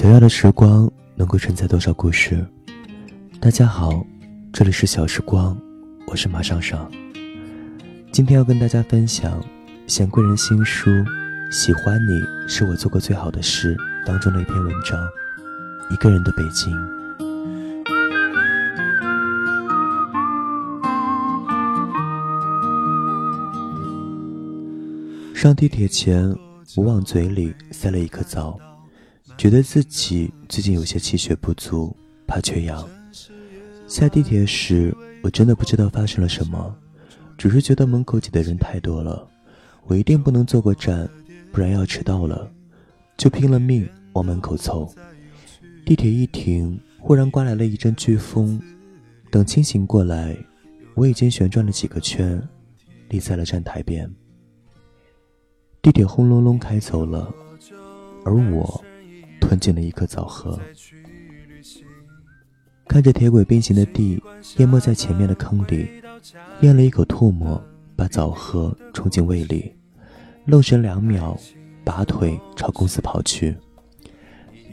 想要的时光能够承载多少故事？大家好，这里是小时光，我是马上上。今天要跟大家分享贤贵人新书《喜欢你是我做过最好的事》当中的一篇文章。一个人的北京。上地铁前，我往嘴里塞了一颗枣，觉得自己最近有些气血不足，怕缺氧。下地铁时，我真的不知道发生了什么，只是觉得门口挤的人太多了，我一定不能坐过站，不然要迟到了，就拼了命往门口凑。地铁一停，忽然刮来了一阵飓风，等清醒过来，我已经旋转了几个圈，立在了站台边。地铁轰隆隆开走了，而我吞进了一颗枣核。看着铁轨并行的地淹没在前面的坑里，咽了一口唾沫，把枣核冲进胃里，愣神两秒，拔腿朝公司跑去。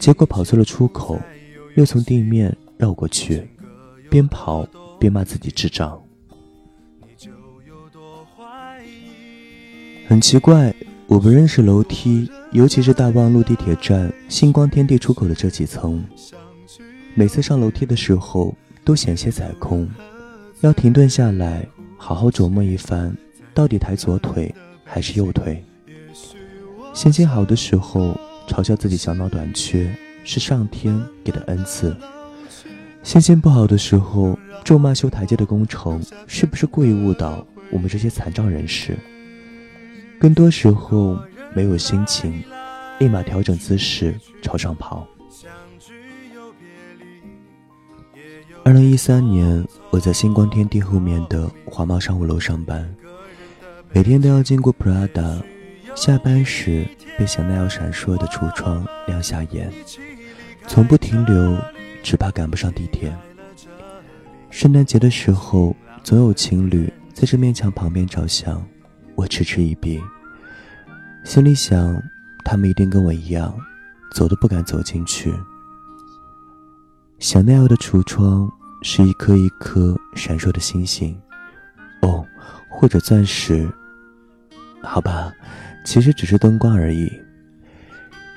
结果跑错了出口，又从地面绕过去，边跑边骂自己智障。很奇怪。我不认识楼梯，尤其是大望路地铁站星光天地出口的这几层。每次上楼梯的时候都险些踩空，要停顿下来，好好琢磨一番，到底抬左腿还是右腿。心情好的时候，嘲笑自己小脑短缺是上天给的恩赐；心情不好的时候，咒骂修台阶的工程是不是故意误导我们这些残障人士。更多时候没有心情，立马调整姿势朝上跑。二零一三年，我在星光天地后面的华贸商务楼上班，每天都要经过 Prada，下班时被香奈儿闪烁的橱窗亮瞎眼，从不停留，只怕赶不上地铁。圣诞节的时候，总有情侣在这面墙旁边照相。我嗤嗤以鼻，心里想，他们一定跟我一样，走都不敢走进去。香奈儿的橱窗是一颗一颗闪烁的星星，哦，或者钻石。好吧，其实只是灯光而已。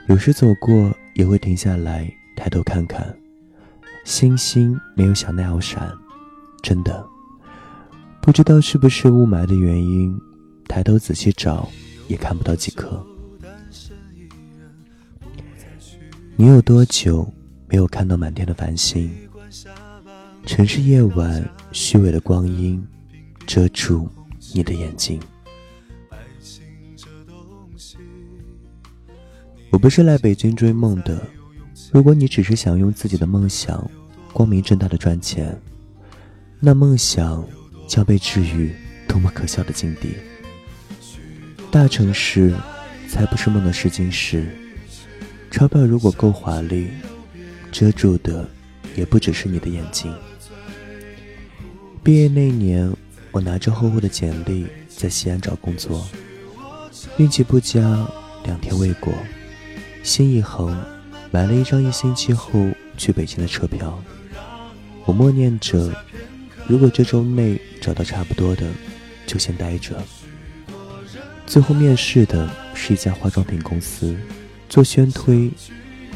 有时走过也会停下来抬头看看，星星没有香奈儿闪，真的，不知道是不是雾霾的原因。抬头仔细找，也看不到几颗。你有多久没有看到满天的繁星？城市夜晚虚伪的光阴，遮住你的眼睛。我不是来北京追梦的。如果你只是想用自己的梦想光明正大的赚钱，那梦想将被置于多么可笑的境地！大城市才不是梦的试金石，钞票如果够华丽，遮住的也不只是你的眼睛。毕业那年，我拿着厚厚的简历在西安找工作，运气不佳，两天未果，心一横，买了一张一星期后去北京的车票。我默念着，如果这周内找到差不多的，就先待着。最后面试的是一家化妆品公司，做宣推。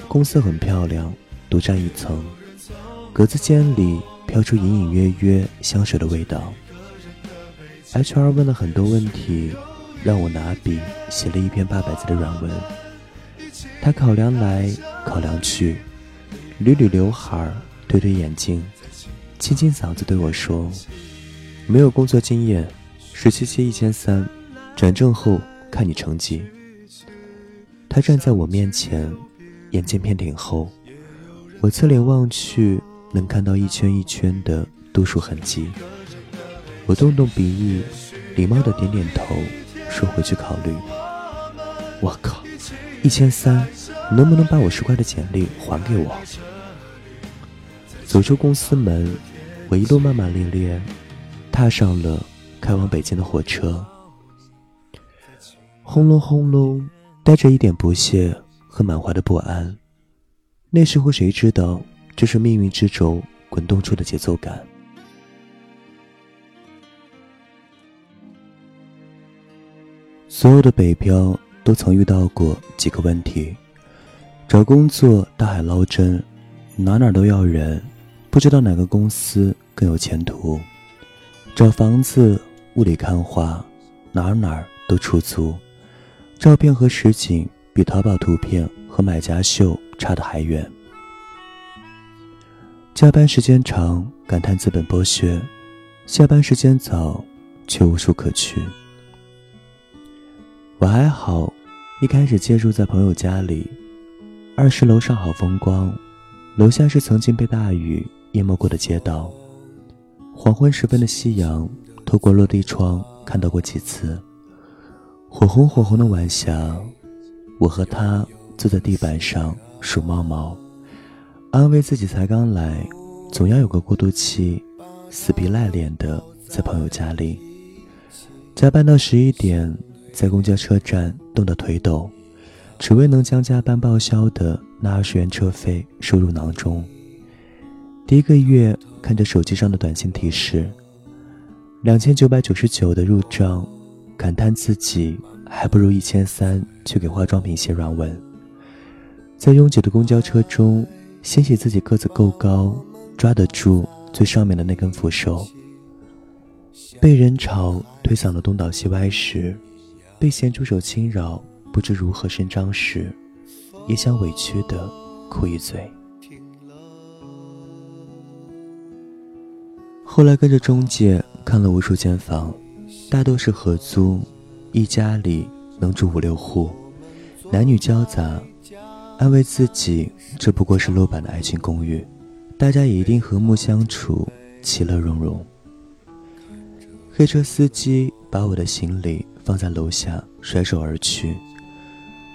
公司很漂亮，独占一层，格子间里飘出隐隐约约香水的味道。HR 问了很多问题，让我拿笔写了一篇八百字的软文。他考量来考量去，捋捋刘海，推推眼镜，清清嗓子对我说：“没有工作经验，实习期一千三。”转正后看你成绩。他站在我面前，眼镜片顶后，我侧脸望去，能看到一圈一圈的度数痕迹。我动动鼻翼，礼貌的点点头，说回去考虑。我靠，一千三，能不能把我十块的简历还给我？走出公司门，我一路骂骂咧咧，踏上了开往北京的火车。轰隆轰隆，带着一点不屑和满怀的不安，那时候谁知道这是命运之轴滚动出的节奏感？所有的北漂都曾遇到过几个问题：找工作大海捞针，哪哪都要人，不知道哪个公司更有前途；找房子雾里看花，哪哪都出租，照片和实景比淘宝图片和买家秀差得还远；加班时间长，感叹资本剥削；下班时间早，却无处可去。我还好，一开始借住在朋友家里，二十楼上好风光，楼下是曾经被大雨淹没过的街道。黄昏时分的夕阳，透过落地窗看到过几次。火红火红的晚霞，我和他坐在地板上数猫毛，安慰自己才刚来，总要有个过渡期，死皮赖脸的在朋友家里加班到十一点。在公交车站冻得腿抖，只为能将加班报销的那二十元车费收入囊中。第一个月看着手机上的短信提示，两千九百九十九的入账，感叹自己还不如一千三去给化妆品写软文。在拥挤的公交车中，欣喜自己个子够高，抓得住最上面的那根扶手。被人潮推搡的东倒西歪时。被咸猪手轻扰，不知如何伸张时，也想委屈的哭一嘴。后来跟着中介看了无数间房，大多是合租，一家里能住五六户，男女交杂。安慰自己，这不过是落版的爱情公寓，大家也一定和睦相处，其乐融融。黑车司机把我的行李。放在楼下，甩手而去。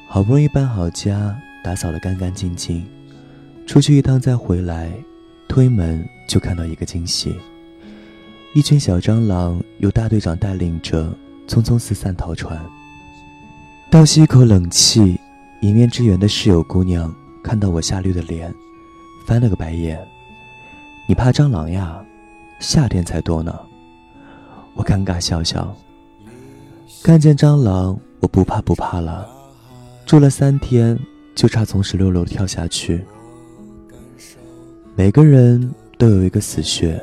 好不容易搬好家，打扫得干干净净，出去一趟再回来，推门就看到一个惊喜：一群小蟑螂由大队长带领着，匆匆四散逃窜。倒吸一口冷气，一面之缘的室友姑娘看到我吓绿的脸，翻了个白眼：“你怕蟑螂呀？夏天才多呢。”我尴尬笑笑。看见蟑螂，我不怕不怕了。住了三天，就差从十六楼跳下去。每个人都有一个死穴，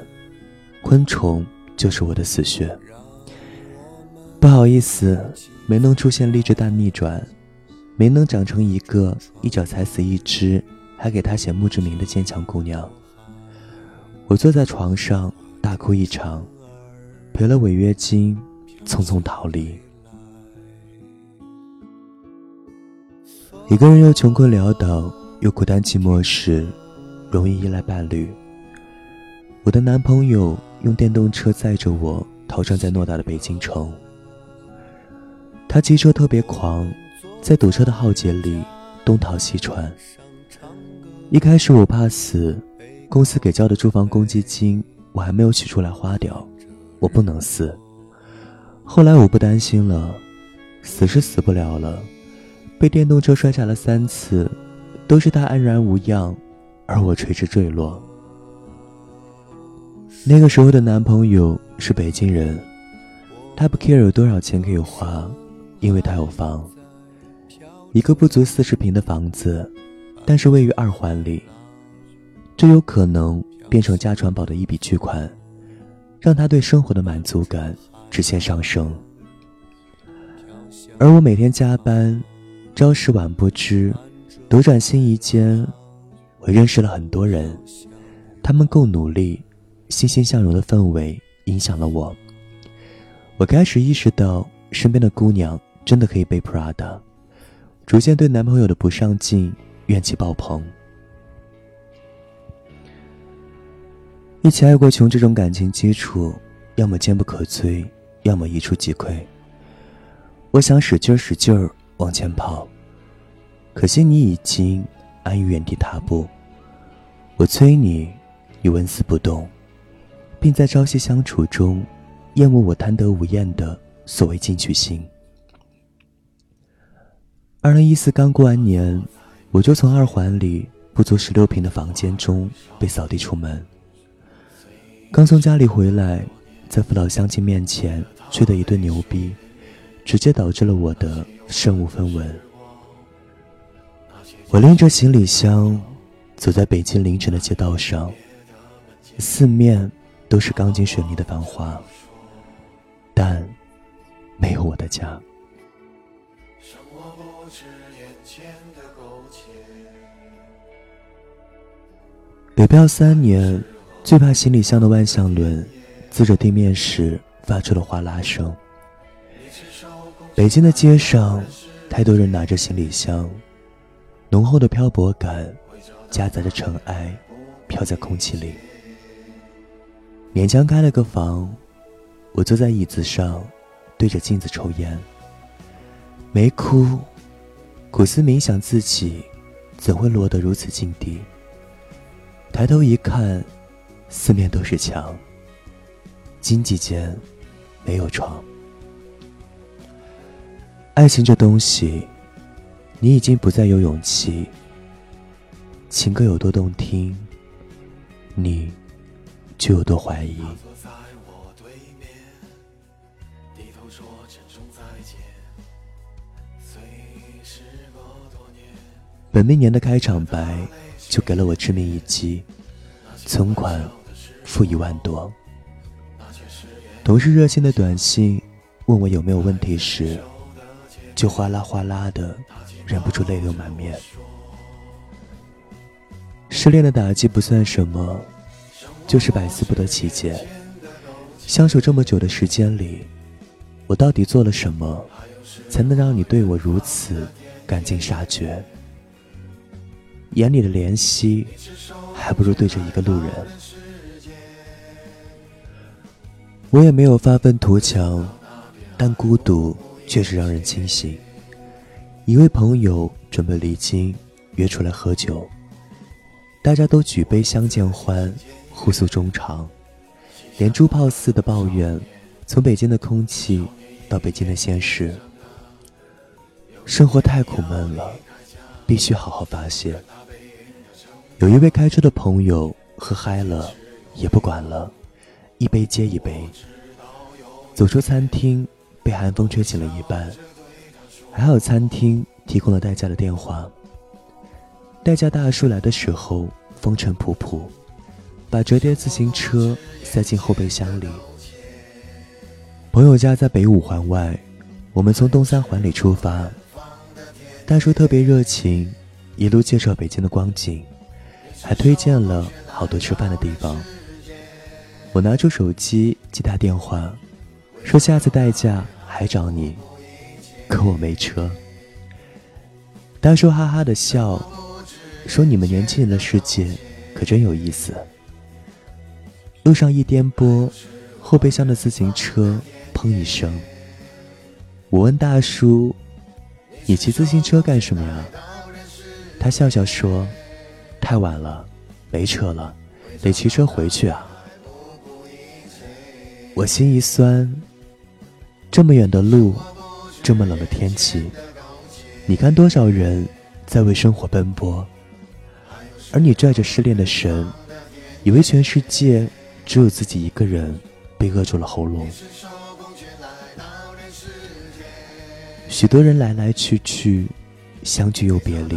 昆虫就是我的死穴。不好意思，没能出现励志大逆转，没能长成一个一脚踩死一只，还给他写墓志铭的坚强姑娘。我坐在床上大哭一场，赔了违约金，匆匆逃离。一个人又穷困潦倒，又孤单寂寞时，容易依赖伴侣。我的男朋友用电动车载着我，逃窜在偌大的北京城。他骑车特别狂，在堵车的浩劫里东逃西窜。一开始我怕死，公司给交的住房公积金我还没有取出来花掉，我不能死。后来我不担心了，死是死不了了。被电动车摔下了三次，都是他安然无恙，而我垂直坠落。那个时候的男朋友是北京人，他不 care 有多少钱可以花，因为他有房，一个不足四十平的房子，但是位于二环里，这有可能变成家传宝的一笔巨款，让他对生活的满足感直线上升。而我每天加班。朝十晚不知，斗转星移间，我认识了很多人，他们够努力，欣欣向荣的氛围影响了我。我开始意识到，身边的姑娘真的可以背 Prada，逐渐对男朋友的不上进怨气爆棚。一起爱过穷这种感情基础，要么坚不可摧，要么一触即溃。我想使劲使劲儿。往前跑，可惜你已经安于原地踏步。我催你，你纹丝不动，并在朝夕相处中厌恶我贪得无厌的所谓进取心。二零一四刚过完年，我就从二环里不足十六平的房间中被扫地出门。刚从家里回来，在父老乡亲面前吹的一顿牛逼，直接导致了我的身无分文。我拎着行李箱，走在北京凌晨的街道上，四面都是钢筋水泥的繁华，但没有我的家。北漂三年。最怕行李箱的万向轮滋着地面时发出的哗啦声。北京的街上，太多人拿着行李箱，浓厚的漂泊感夹杂着尘埃，飘在空气里。勉强开了个房，我坐在椅子上，对着镜子抽烟，没哭，苦思冥想自己怎会落得如此境地。抬头一看。四面都是墙，经济间没有床。爱情这东西，你已经不再有勇气。情歌有多动听，你就有多怀疑。本命年的开场白就给了我致命一击，存款。负一万多。同事热心的短信问我有没有问题时，就哗啦哗啦的，忍不住泪流满面。失恋的打击不算什么，就是百思不得其解。相处这么久的时间里，我到底做了什么，才能让你对我如此赶尽杀绝？眼里的怜惜，还不如对着一个路人。我也没有发愤图强，但孤独确实让人清醒。一位朋友准备离京，约出来喝酒，大家都举杯相见欢，互诉衷肠，连珠炮似的抱怨，从北京的空气到北京的现实，生活太苦闷了，必须好好发泄。有一位开车的朋友喝嗨了，也不管了。一杯接一杯，走出餐厅，被寒风吹醒了一半。还好餐厅提供了代驾的电话。代驾大叔来的时候风尘仆仆，把折叠自行车塞进后备箱里。朋友家在北五环外，我们从东三环里出发。大叔特别热情，一路介绍北京的光景，还推荐了好多吃饭的地方。我拿出手机接他电话，说下次代驾还找你，可我没车。大叔哈哈的笑，说你们年轻人的世界可真有意思。路上一颠簸，后备箱的自行车砰一声。我问大叔：“你骑自行车干什么呀？”他笑笑说：“太晚了，没车了，得骑车回去啊。”我心一酸，这么远的路，这么冷的天气，你看多少人在为生活奔波，而你拽着失恋的神，以为全世界只有自己一个人被扼住了喉咙。许多人来来去去，相聚又别离，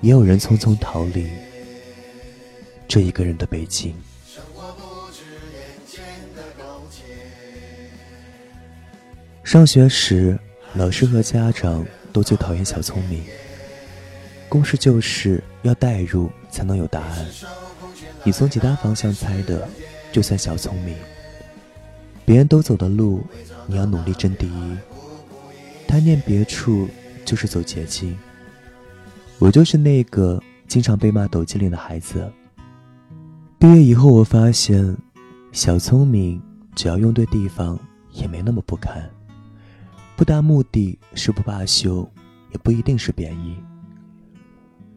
也有人匆匆逃离这一个人的北京。上学时，老师和家长都最讨厌小聪明。公式就是要代入才能有答案，你从其他方向猜的，就算小聪明。别人都走的路，你要努力争第一。贪念别处，就是走捷径。我就是那个经常被骂抖机灵的孩子。毕业以后，我发现，小聪明只要用对地方，也没那么不堪。不达目的誓不罢休，也不一定是贬义。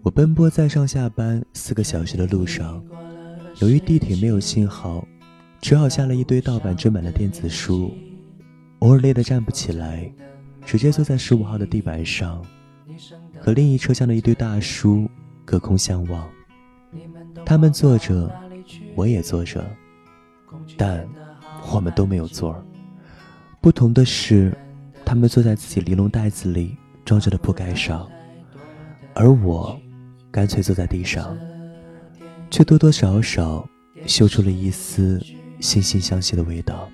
我奔波在上下班四个小时的路上，由于地铁没有信号，只好下了一堆盗版正版的电子书。偶尔累得站不起来，直接坐在十五号的地板上，和另一车厢的一堆大叔隔空相望。他们坐着，我也坐着，但我们都没有座儿。不同的是，他们坐在自己玲珑袋子里装着的铺盖上，而我干脆坐在地上，却多多少少嗅出了一丝惺惺相惜的味道。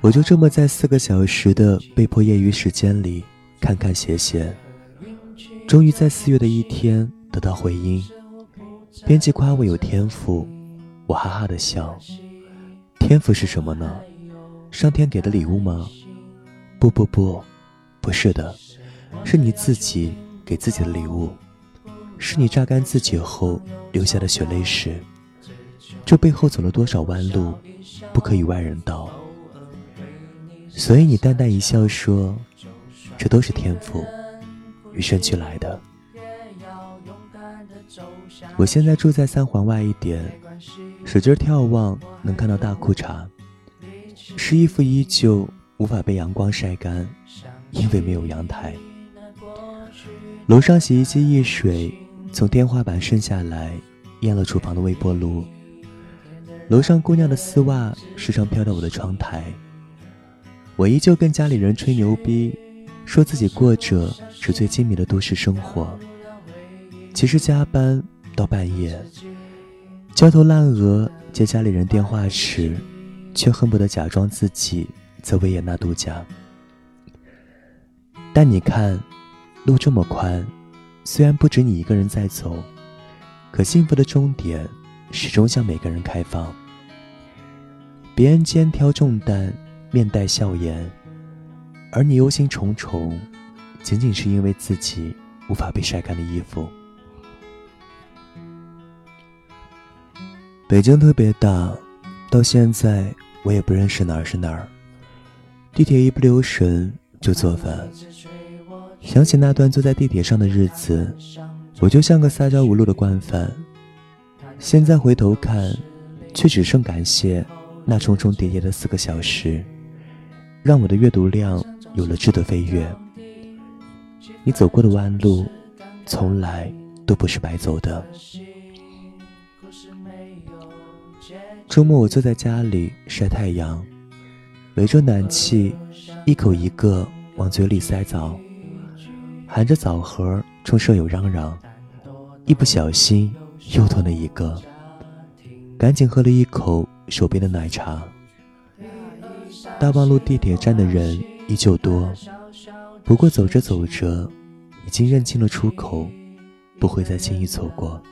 我就这么在四个小时的被迫业余时间里看看写写，终于在四月的一天得到回音。编辑夸我有天赋，我哈哈的笑。天赋是什么呢？上天给的礼物吗？不不不，不是的，是你自己给自己的礼物，是你榨干自己后留下的血泪史。这背后走了多少弯路，不可与外人道。所以你淡淡一笑说：“这都是天赋，与生俱来的。”我现在住在三环外一点，使劲眺望能看到大裤衩，湿衣服依旧无法被阳光晒干，因为没有阳台。楼上洗衣机溢水从天花板渗下来，淹了厨房的微波炉。楼上姑娘的丝袜时常飘到我的窗台。我依旧跟家里人吹牛逼，说自己过着纸醉金迷的都市生活。其实加班到半夜，焦头烂额接家里人电话时，却恨不得假装自己在维也纳度假。但你看，路这么宽，虽然不止你一个人在走，可幸福的终点始终向每个人开放。别人肩挑重担。面带笑颜，而你忧心忡忡，仅仅是因为自己无法被晒干的衣服。北京特别大，到现在我也不认识哪儿是哪儿。地铁一不留神就做饭。想起那段坐在地铁上的日子，我就像个撒娇无路的惯犯。现在回头看，却只剩感谢那重重叠叠的四个小时。让我的阅读量有了质的飞跃。你走过的弯路，从来都不是白走的。周末我坐在家里晒太阳，围着暖气，一口一个往嘴里塞枣，含着枣核冲舍友嚷嚷，一不小心又吞了一个，赶紧喝了一口手边的奶茶。大望路地铁站的人依旧多，不过走着走着，已经认清了出口，不会再轻易错过。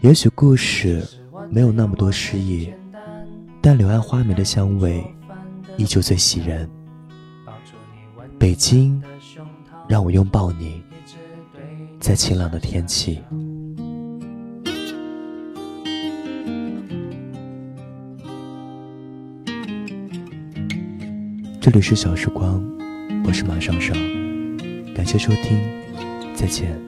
也许故事没有那么多诗意，但柳暗花明的香味依旧最喜人。北京，让我拥抱你，在晴朗的天气。这里是小时光，我是马上上，感谢收听，再见。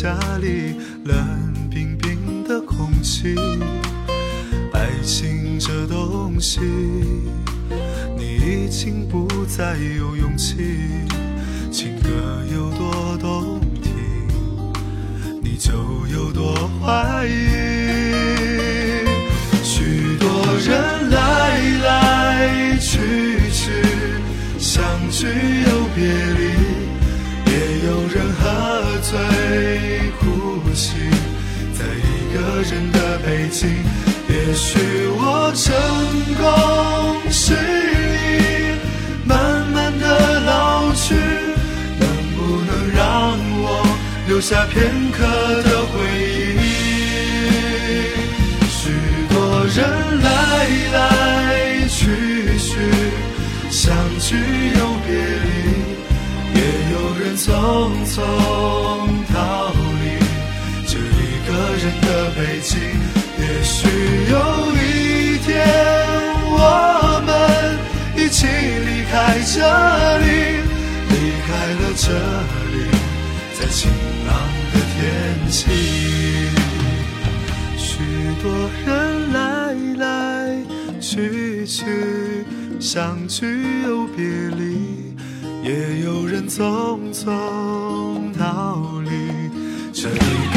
家里，冷冰冰的空气。爱情这东西，你已经不再有勇气。情歌有多动听，你就有多怀疑。许多人来来去去，相聚又别离，也有人喝醉真的北京。也许我成功失意，慢慢的老去，能不能让我留下片刻的回忆？许多人来来去去，相聚又别离，也有人匆匆北京，也许有一天我们一起离开这里，离开了这里，在晴朗的天气。许多人来来。去去，相聚又别离，也有人匆匆逃离。这里